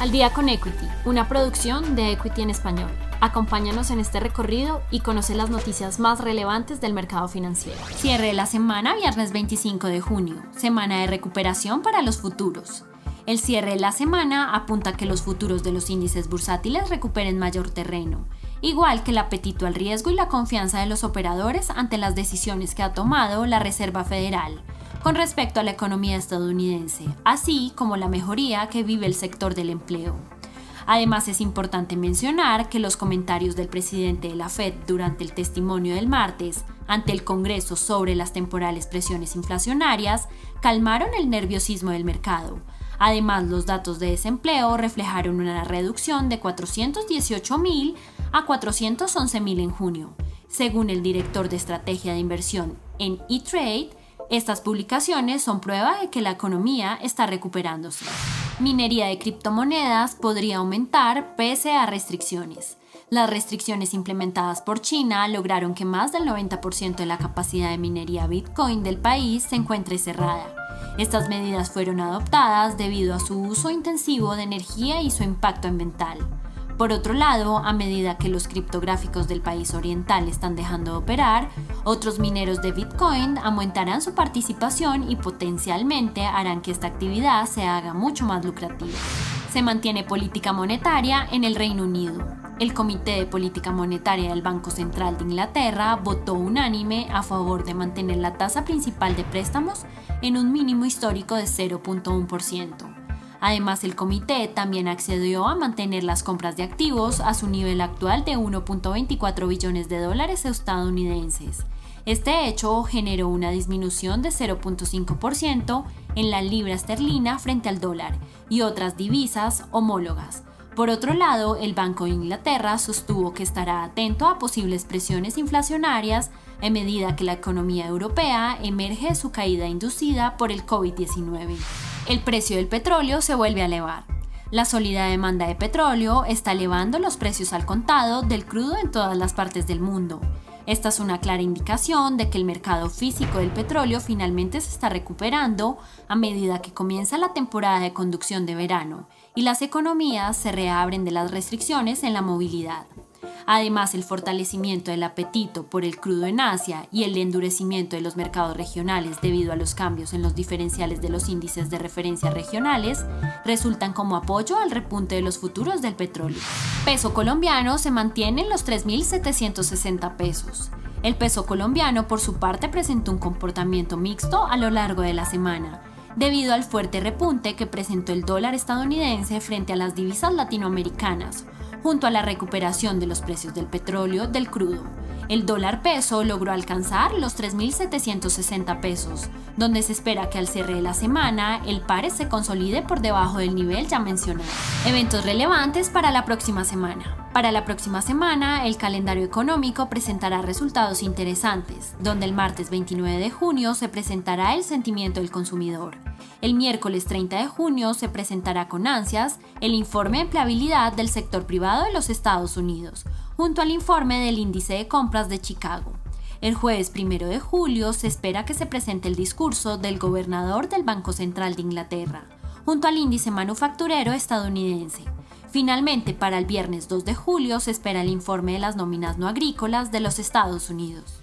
Al día con Equity, una producción de Equity en español. Acompáñanos en este recorrido y conoce las noticias más relevantes del mercado financiero. Cierre de la semana viernes 25 de junio, semana de recuperación para los futuros. El cierre de la semana apunta a que los futuros de los índices bursátiles recuperen mayor terreno, igual que el apetito al riesgo y la confianza de los operadores ante las decisiones que ha tomado la Reserva Federal con respecto a la economía estadounidense, así como la mejoría que vive el sector del empleo. Además, es importante mencionar que los comentarios del presidente de la Fed durante el testimonio del martes ante el Congreso sobre las temporales presiones inflacionarias calmaron el nerviosismo del mercado. Además, los datos de desempleo reflejaron una reducción de 418.000 a 411.000 en junio. Según el director de estrategia de inversión en eTrade, estas publicaciones son prueba de que la economía está recuperándose. Minería de criptomonedas podría aumentar pese a restricciones. Las restricciones implementadas por China lograron que más del 90% de la capacidad de minería Bitcoin del país se encuentre cerrada. Estas medidas fueron adoptadas debido a su uso intensivo de energía y su impacto ambiental. Por otro lado, a medida que los criptográficos del país oriental están dejando de operar, otros mineros de Bitcoin aumentarán su participación y potencialmente harán que esta actividad se haga mucho más lucrativa. Se mantiene política monetaria en el Reino Unido. El Comité de Política Monetaria del Banco Central de Inglaterra votó unánime a favor de mantener la tasa principal de préstamos en un mínimo histórico de 0.1%. Además, el comité también accedió a mantener las compras de activos a su nivel actual de 1.24 billones de dólares estadounidenses. Este hecho generó una disminución de 0.5% en la libra esterlina frente al dólar y otras divisas homólogas. Por otro lado, el Banco de Inglaterra sostuvo que estará atento a posibles presiones inflacionarias a medida que la economía europea emerge de su caída inducida por el COVID-19 el precio del petróleo se vuelve a elevar. La sólida demanda de petróleo está elevando los precios al contado del crudo en todas las partes del mundo. Esta es una clara indicación de que el mercado físico del petróleo finalmente se está recuperando a medida que comienza la temporada de conducción de verano y las economías se reabren de las restricciones en la movilidad. Además, el fortalecimiento del apetito por el crudo en Asia y el endurecimiento de los mercados regionales debido a los cambios en los diferenciales de los índices de referencia regionales resultan como apoyo al repunte de los futuros del petróleo. Peso colombiano se mantiene en los 3.760 pesos. El peso colombiano, por su parte, presentó un comportamiento mixto a lo largo de la semana, debido al fuerte repunte que presentó el dólar estadounidense frente a las divisas latinoamericanas, junto a la recuperación de los precios del petróleo del crudo. El dólar peso logró alcanzar los 3.760 pesos, donde se espera que al cierre de la semana el par se consolide por debajo del nivel ya mencionado. Eventos relevantes para la próxima semana. Para la próxima semana, el calendario económico presentará resultados interesantes, donde el martes 29 de junio se presentará el sentimiento del consumidor. El miércoles 30 de junio se presentará con ansias el informe de empleabilidad del sector privado de los Estados Unidos, junto al informe del índice de compras de Chicago. El jueves 1 de julio se espera que se presente el discurso del gobernador del Banco Central de Inglaterra, junto al índice manufacturero estadounidense. Finalmente, para el viernes 2 de julio se espera el informe de las nóminas no agrícolas de los Estados Unidos.